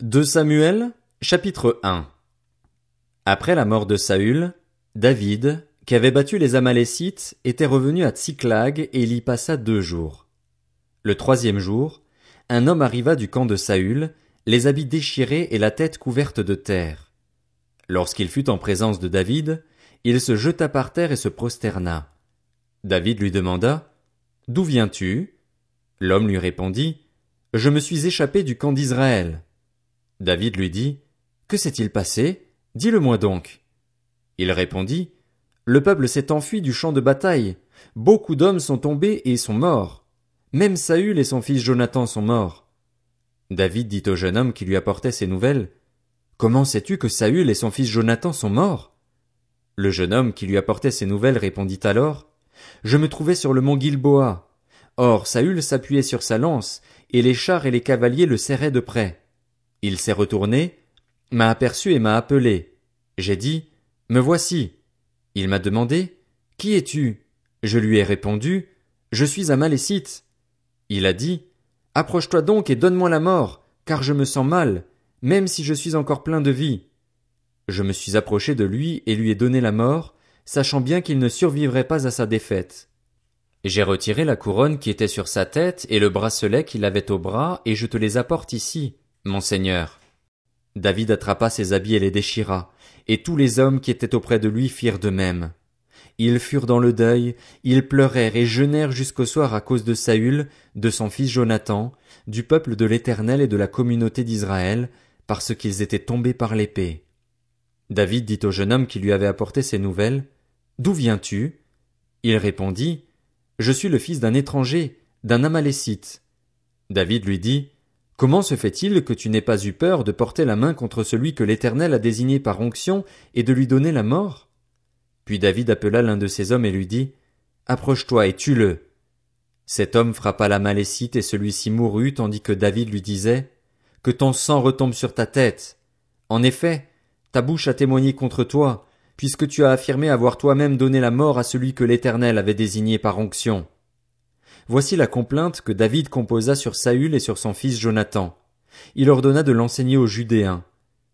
De Samuel, chapitre 1 Après la mort de Saül, David, qui avait battu les Amalécites, était revenu à Tsiklag et il y passa deux jours. Le troisième jour, un homme arriva du camp de Saül, les habits déchirés et la tête couverte de terre. Lorsqu'il fut en présence de David, il se jeta par terre et se prosterna. David lui demanda, D'où viens-tu? L'homme lui répondit, Je me suis échappé du camp d'Israël. David lui dit, Que s'est-il passé? Dis-le-moi donc. Il répondit, Le peuple s'est enfui du champ de bataille. Beaucoup d'hommes sont tombés et sont morts. Même Saül et son fils Jonathan sont morts. David dit au jeune homme qui lui apportait ces nouvelles, Comment sais-tu que Saül et son fils Jonathan sont morts? Le jeune homme qui lui apportait ces nouvelles répondit alors, Je me trouvais sur le mont Gilboa. Or Saül s'appuyait sur sa lance, et les chars et les cavaliers le serraient de près. Il s'est retourné, m'a aperçu et m'a appelé. J'ai dit, Me voici. Il m'a demandé, Qui es-tu? Je lui ai répondu, Je suis un Malécite. Il a dit, Approche-toi donc et donne-moi la mort, car je me sens mal, même si je suis encore plein de vie. Je me suis approché de lui et lui ai donné la mort, sachant bien qu'il ne survivrait pas à sa défaite. J'ai retiré la couronne qui était sur sa tête et le bracelet qu'il avait au bras, et je te les apporte ici. Monseigneur. David attrapa ses habits et les déchira, et tous les hommes qui étaient auprès de lui firent de même. Ils furent dans le deuil, ils pleurèrent et jeûnèrent jusqu'au soir à cause de Saül, de son fils Jonathan, du peuple de l'Éternel et de la communauté d'Israël, parce qu'ils étaient tombés par l'épée. David dit au jeune homme qui lui avait apporté ces nouvelles, D'où viens-tu? Il répondit, Je suis le fils d'un étranger, d'un Amalécite. David lui dit, Comment se fait-il que tu n'aies pas eu peur de porter la main contre celui que l'Éternel a désigné par onction et de lui donner la mort? Puis David appela l'un de ses hommes et lui dit, Approche-toi et tue-le. Cet homme frappa la Malécite et celui-ci mourut tandis que David lui disait, Que ton sang retombe sur ta tête. En effet, ta bouche a témoigné contre toi, puisque tu as affirmé avoir toi-même donné la mort à celui que l'Éternel avait désigné par onction. Voici la complainte que David composa sur Saül et sur son fils Jonathan. Il ordonna de l'enseigner aux Judéens.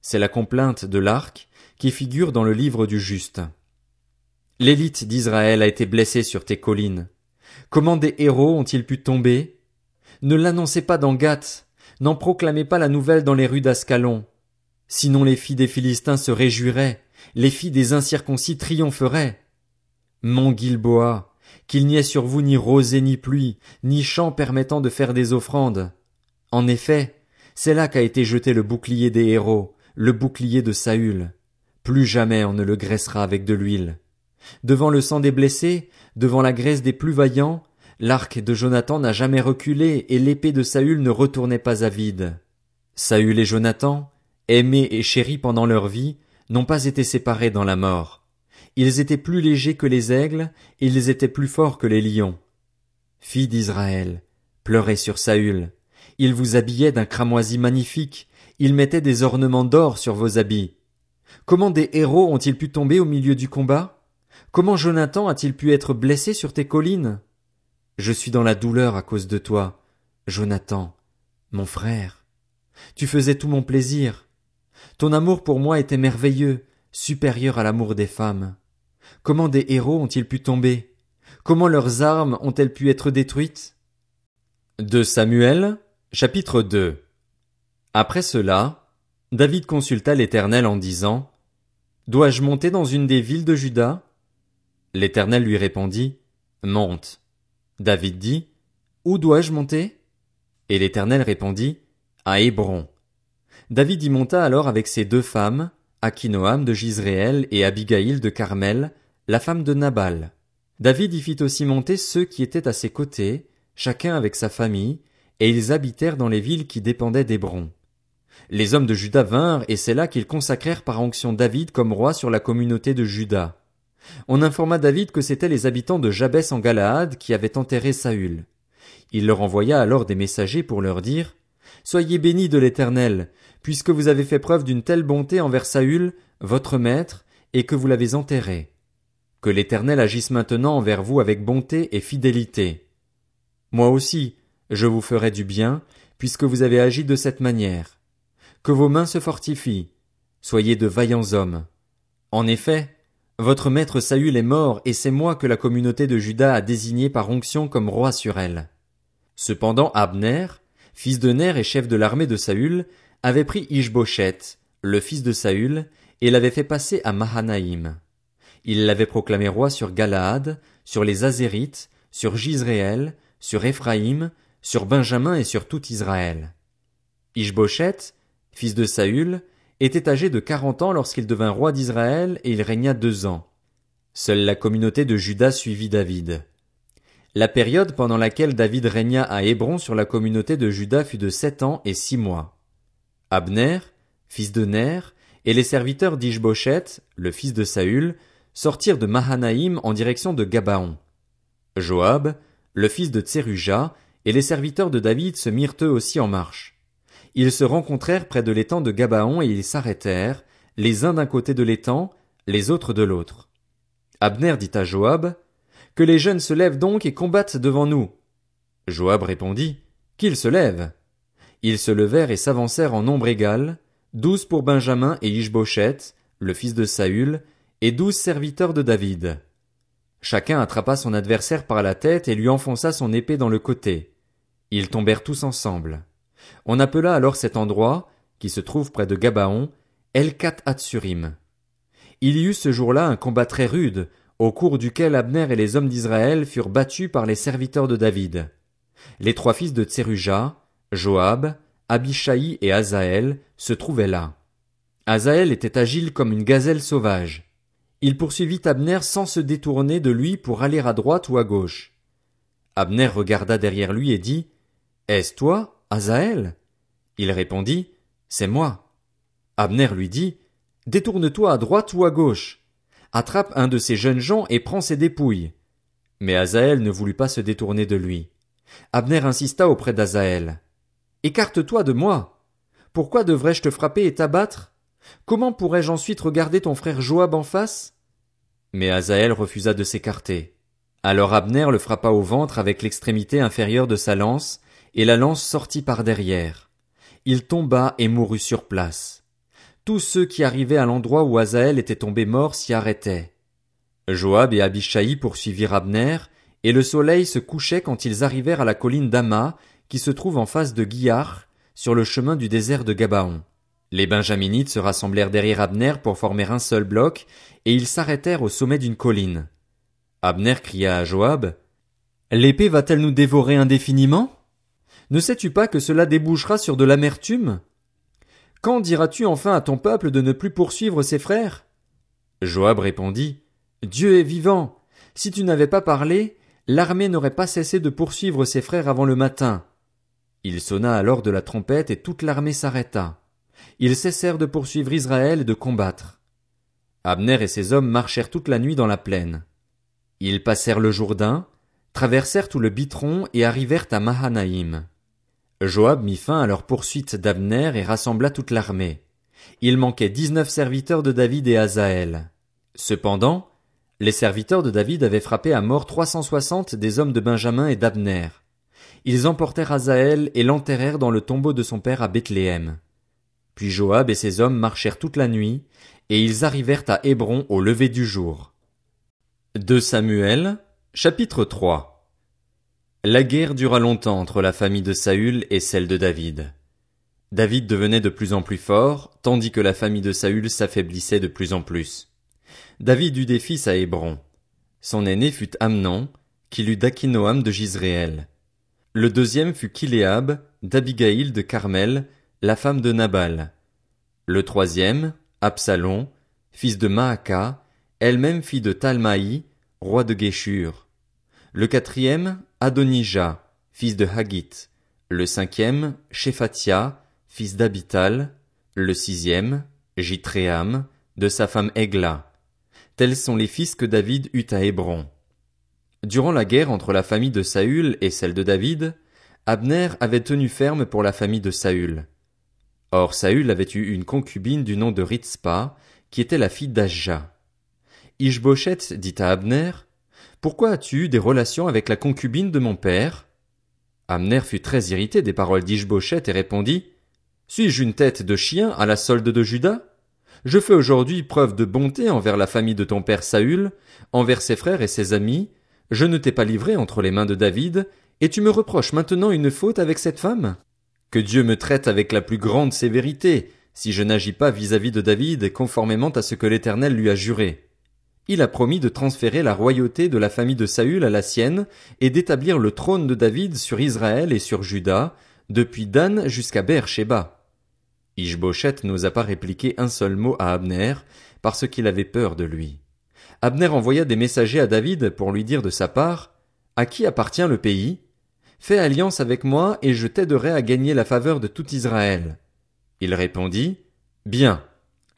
C'est la complainte de l'arc qui figure dans le livre du juste. L'élite d'Israël a été blessée sur tes collines. Comment des héros ont-ils pu tomber? Ne l'annoncez pas dans Gath, n'en proclamez pas la nouvelle dans les rues d'Ascalon. Sinon les filles des Philistins se réjouiraient, les filles des incirconcis triompheraient. Mon Gilboa, qu'il n'y ait sur vous ni rosée ni pluie, ni champ permettant de faire des offrandes. En effet, c'est là qu'a été jeté le bouclier des héros, le bouclier de Saül. Plus jamais on ne le graissera avec de l'huile. Devant le sang des blessés, devant la graisse des plus vaillants, l'arc de Jonathan n'a jamais reculé et l'épée de Saül ne retournait pas à vide. Saül et Jonathan, aimés et chéris pendant leur vie, n'ont pas été séparés dans la mort. Ils étaient plus légers que les aigles, ils étaient plus forts que les lions. Filles d'Israël, pleurez sur Saül. Il vous habillait d'un cramoisi magnifique, il mettait des ornements d'or sur vos habits. Comment des héros ont-ils pu tomber au milieu du combat? Comment Jonathan a-t-il pu être blessé sur tes collines? Je suis dans la douleur à cause de toi, Jonathan, mon frère. Tu faisais tout mon plaisir. Ton amour pour moi était merveilleux, supérieur à l'amour des femmes. Comment des héros ont-ils pu tomber? Comment leurs armes ont-elles pu être détruites? De Samuel, chapitre 2 Après cela, David consulta l'Éternel en disant, Dois-je monter dans une des villes de Juda? L'Éternel lui répondit, Monte. David dit, Où dois-je monter? Et l'Éternel répondit, À Hébron. David y monta alors avec ses deux femmes, Akinoam de Gisréel et Abigail de Carmel, la femme de Nabal. David y fit aussi monter ceux qui étaient à ses côtés, chacun avec sa famille, et ils habitèrent dans les villes qui dépendaient d'Hébron. Les hommes de Juda vinrent, et c'est là qu'ils consacrèrent par onction David comme roi sur la communauté de Juda. On informa David que c'étaient les habitants de Jabès en Galaad qui avaient enterré Saül. Il leur envoya alors des messagers pour leur dire Soyez bénis de l'Éternel, puisque vous avez fait preuve d'une telle bonté envers Saül, votre maître, et que vous l'avez enterré. Que l'Éternel agisse maintenant envers vous avec bonté et fidélité. Moi aussi, je vous ferai du bien, puisque vous avez agi de cette manière. que vos mains se fortifient. Soyez de vaillants hommes. En effet, votre maître Saül est mort et c'est moi que la communauté de Juda a désigné par onction comme roi sur elle. Cependant Abner, fils de Ner et chef de l'armée de Saül, avait pris Ishboshet, le fils de Saül, et l'avait fait passer à Mahanaïm. Il l'avait proclamé roi sur Galaad, sur les Azérites, sur Gisréel, sur Éphraïm, sur Benjamin et sur tout Israël. Ishboshet, fils de Saül, était âgé de quarante ans lorsqu'il devint roi d'Israël et il régna deux ans. Seule la communauté de Juda suivit David. La période pendant laquelle David régna à Hébron sur la communauté de Juda fut de sept ans et six mois. Abner, fils de Ner, et les serviteurs d'Ishboshet, le fils de Saül, sortirent de Mahanaïm en direction de Gabaon. Joab, le fils de Tseruja, et les serviteurs de David se mirent eux aussi en marche. Ils se rencontrèrent près de l'étang de Gabaon et ils s'arrêtèrent, les uns d'un côté de l'étang, les autres de l'autre. Abner dit à Joab, Que les jeunes se lèvent donc et combattent devant nous. Joab répondit, Qu'ils se lèvent. Ils se levèrent et s'avancèrent en nombre égal, douze pour Benjamin et Ishboshet, le fils de Saül, et douze serviteurs de David. Chacun attrapa son adversaire par la tête et lui enfonça son épée dans le côté. Ils tombèrent tous ensemble. On appela alors cet endroit, qui se trouve près de Gabaon, Elkat Hatsurim. Il y eut ce jour-là un combat très rude, au cours duquel Abner et les hommes d'Israël furent battus par les serviteurs de David. Les trois fils de Tseruja, Joab, Abishai et Azaël, se trouvaient là. Azaël était agile comme une gazelle sauvage. Il poursuivit Abner sans se détourner de lui pour aller à droite ou à gauche. Abner regarda derrière lui et dit, Est-ce toi, Azaël? Il répondit, C'est moi. Abner lui dit, Détourne-toi à droite ou à gauche. Attrape un de ces jeunes gens et prends ses dépouilles. Mais Azaël ne voulut pas se détourner de lui. Abner insista auprès d'Azaël. Écarte-toi de moi. Pourquoi devrais-je te frapper et t'abattre? Comment pourrais-je ensuite regarder ton frère Joab en face? Mais Azaël refusa de s'écarter. Alors Abner le frappa au ventre avec l'extrémité inférieure de sa lance, et la lance sortit par derrière. Il tomba et mourut sur place. Tous ceux qui arrivaient à l'endroit où Azaël était tombé mort s'y arrêtaient. Joab et Abishai poursuivirent Abner, et le soleil se couchait quand ils arrivèrent à la colline d'Ama, qui se trouve en face de Guiar, sur le chemin du désert de Gabaon. Les Benjaminites se rassemblèrent derrière Abner pour former un seul bloc, et ils s'arrêtèrent au sommet d'une colline. Abner cria à Joab, L'épée va-t-elle nous dévorer indéfiniment? Ne sais-tu pas que cela débouchera sur de l'amertume? Quand diras-tu enfin à ton peuple de ne plus poursuivre ses frères? Joab répondit, Dieu est vivant. Si tu n'avais pas parlé, l'armée n'aurait pas cessé de poursuivre ses frères avant le matin. Il sonna alors de la trompette et toute l'armée s'arrêta. Ils cessèrent de poursuivre Israël et de combattre. Abner et ses hommes marchèrent toute la nuit dans la plaine. Ils passèrent le Jourdain, traversèrent tout le Bitron et arrivèrent à Mahanaïm. Joab mit fin à leur poursuite d'Abner et rassembla toute l'armée. Il manquait dix-neuf serviteurs de David et Azaël. Cependant, les serviteurs de David avaient frappé à mort trois cent soixante des hommes de Benjamin et d'Abner. Ils emportèrent Azaël et l'enterrèrent dans le tombeau de son père à Bethléem. Puis Joab et ses hommes marchèrent toute la nuit, et ils arrivèrent à Hébron au lever du jour. De Samuel, chapitre 3 la guerre dura longtemps entre la famille de Saül et celle de David. David devenait de plus en plus fort, tandis que la famille de Saül s'affaiblissait de plus en plus. David eut des fils à Hébron. Son aîné fut Amnon, qui eut d'Akinoam de Gisréel. Le deuxième fut Kiléab, d'Abigaïl de Carmel, la femme de Nabal. Le troisième, Absalom, fils de Maaka, elle-même fille de Talmaï, roi de Guéchur. Le quatrième, Adonijah, fils de Hagit, le cinquième, Shephatia, fils d'Abital, le sixième, Jitréam, de sa femme Egla. Tels sont les fils que David eut à Hébron. Durant la guerre entre la famille de Saül et celle de David, Abner avait tenu ferme pour la famille de Saül. Or Saül avait eu une concubine du nom de Ritzpa, qui était la fille d'Ajja. Ishboshet dit à Abner, pourquoi as-tu eu des relations avec la concubine de mon père? Amner fut très irrité des paroles d'Ishboshet et répondit, Suis-je une tête de chien à la solde de Judas? Je fais aujourd'hui preuve de bonté envers la famille de ton père Saül, envers ses frères et ses amis, je ne t'ai pas livré entre les mains de David, et tu me reproches maintenant une faute avec cette femme? Que Dieu me traite avec la plus grande sévérité, si je n'agis pas vis-à-vis de David conformément à ce que l'Éternel lui a juré. Il a promis de transférer la royauté de la famille de Saül à la sienne, et d'établir le trône de David sur Israël et sur Juda, depuis Dan jusqu'à Beersheba. Ishboshet n'osa pas répliquer un seul mot à Abner, parce qu'il avait peur de lui. Abner envoya des messagers à David pour lui dire de sa part, À qui appartient le pays? Fais alliance avec moi et je t'aiderai à gagner la faveur de tout Israël. Il répondit, Bien,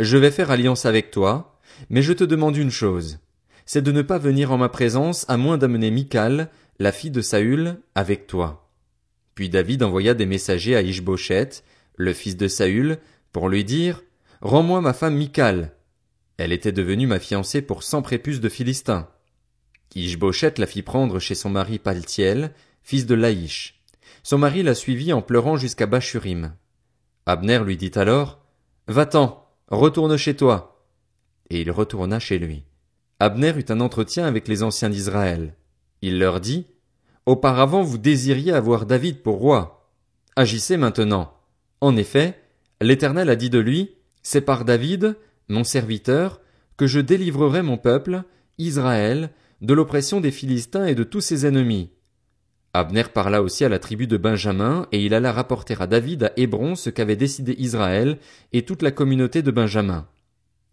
je vais faire alliance avec toi, mais je te demande une chose, c'est de ne pas venir en ma présence à moins d'amener Michal, la fille de Saül, avec toi. Puis David envoya des messagers à Ishboshet, le fils de Saül, pour lui dire, Rends-moi ma femme Michal. Elle était devenue ma fiancée pour cent prépuces de Philistins. Ishboshet la fit prendre chez son mari Paltiel, fils de Laïch. Son mari la suivit en pleurant jusqu'à Bachurim. Abner lui dit alors, Va-t'en, retourne chez toi. Et il retourna chez lui. Abner eut un entretien avec les anciens d'Israël. Il leur dit, Auparavant vous désiriez avoir David pour roi. Agissez maintenant. En effet, l'Éternel a dit de lui, C'est par David, mon serviteur, que je délivrerai mon peuple, Israël, de l'oppression des Philistins et de tous ses ennemis. Abner parla aussi à la tribu de Benjamin, et il alla rapporter à David à Hébron ce qu'avait décidé Israël et toute la communauté de Benjamin.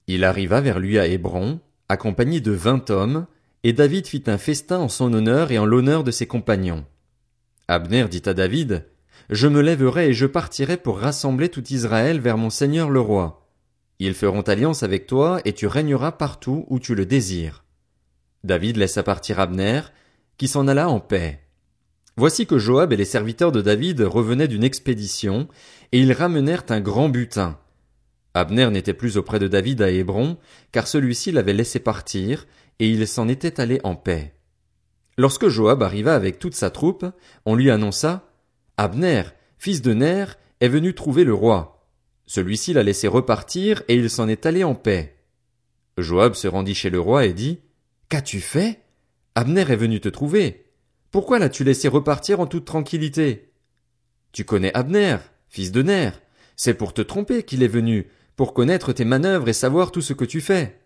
Il arriva vers lui à Hébron, accompagné de vingt hommes, et David fit un festin en son honneur et en l'honneur de ses compagnons. Abner dit à David, Je me lèverai et je partirai pour rassembler tout Israël vers mon seigneur le roi. Ils feront alliance avec toi et tu régneras partout où tu le désires. David laissa partir Abner, qui s'en alla en paix. Voici que Joab et les serviteurs de David revenaient d'une expédition, et ils ramenèrent un grand butin. Abner n'était plus auprès de David à Hébron, car celui-ci l'avait laissé partir, et il s'en était allé en paix. Lorsque Joab arriva avec toute sa troupe, on lui annonça Abner, fils de Ner, est venu trouver le roi. Celui-ci l'a laissé repartir, et il s'en est allé en paix. Joab se rendit chez le roi et dit Qu'as-tu fait? Abner est venu te trouver. Pourquoi l'as-tu laissé repartir en toute tranquillité? Tu connais Abner, fils de Ner. C'est pour te tromper qu'il est venu, pour connaître tes manœuvres et savoir tout ce que tu fais.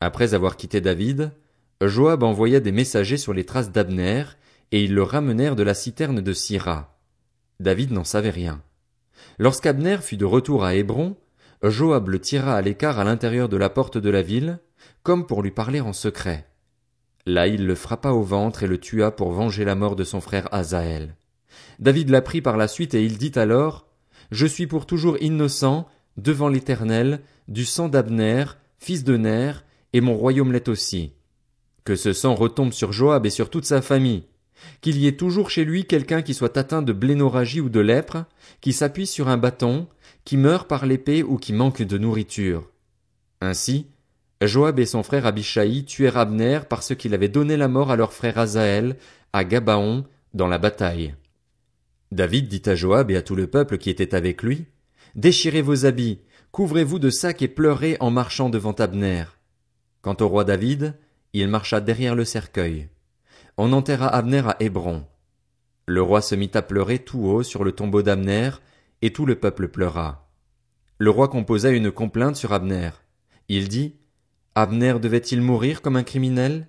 Après avoir quitté David, Joab envoya des messagers sur les traces d'Abner, et ils le ramenèrent de la citerne de Syrah. David n'en savait rien. Lorsqu'Abner fut de retour à Hébron, Joab le tira à l'écart à l'intérieur de la porte de la ville, comme pour lui parler en secret. Là il le frappa au ventre et le tua pour venger la mort de son frère Azaël. David l'apprit par la suite et il dit alors, Je suis pour toujours innocent, devant l'Éternel, du sang d'Abner, fils de Ner, et mon royaume l'est aussi. Que ce sang retombe sur Joab et sur toute sa famille. Qu'il y ait toujours chez lui quelqu'un qui soit atteint de blénorragie ou de lèpre, qui s'appuie sur un bâton, qui meurt par l'épée ou qui manque de nourriture. Ainsi, Joab et son frère Abishai tuèrent Abner parce qu'il avait donné la mort à leur frère Azaël, à Gabaon, dans la bataille. David dit à Joab et à tout le peuple qui était avec lui, Déchirez vos habits, couvrez-vous de sacs et pleurez en marchant devant Abner. Quant au roi David, il marcha derrière le cercueil. On enterra Abner à Hébron. Le roi se mit à pleurer tout haut sur le tombeau d'Abner, et tout le peuple pleura. Le roi composa une complainte sur Abner. Il dit, Abner devait-il mourir comme un criminel?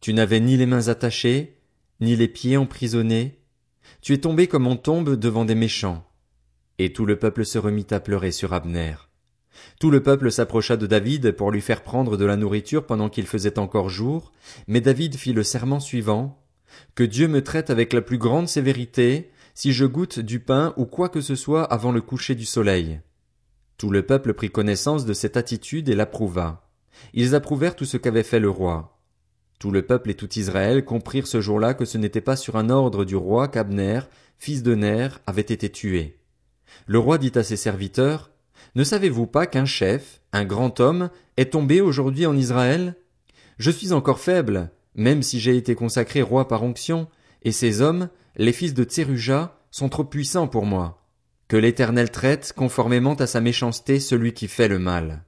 Tu n'avais ni les mains attachées, ni les pieds emprisonnés. Tu es tombé comme on tombe devant des méchants. Et tout le peuple se remit à pleurer sur Abner. Tout le peuple s'approcha de David pour lui faire prendre de la nourriture pendant qu'il faisait encore jour, mais David fit le serment suivant. Que Dieu me traite avec la plus grande sévérité, si je goûte du pain ou quoi que ce soit avant le coucher du soleil. Tout le peuple prit connaissance de cette attitude et l'approuva. Ils approuvèrent tout ce qu'avait fait le roi. Tout le peuple et tout Israël comprirent ce jour-là que ce n'était pas sur un ordre du roi qu'Abner, fils de Ner, avait été tué. Le roi dit à ses serviteurs, Ne savez-vous pas qu'un chef, un grand homme, est tombé aujourd'hui en Israël? Je suis encore faible, même si j'ai été consacré roi par onction, et ces hommes, les fils de Tseruja, sont trop puissants pour moi. Que l'Éternel traite conformément à sa méchanceté celui qui fait le mal.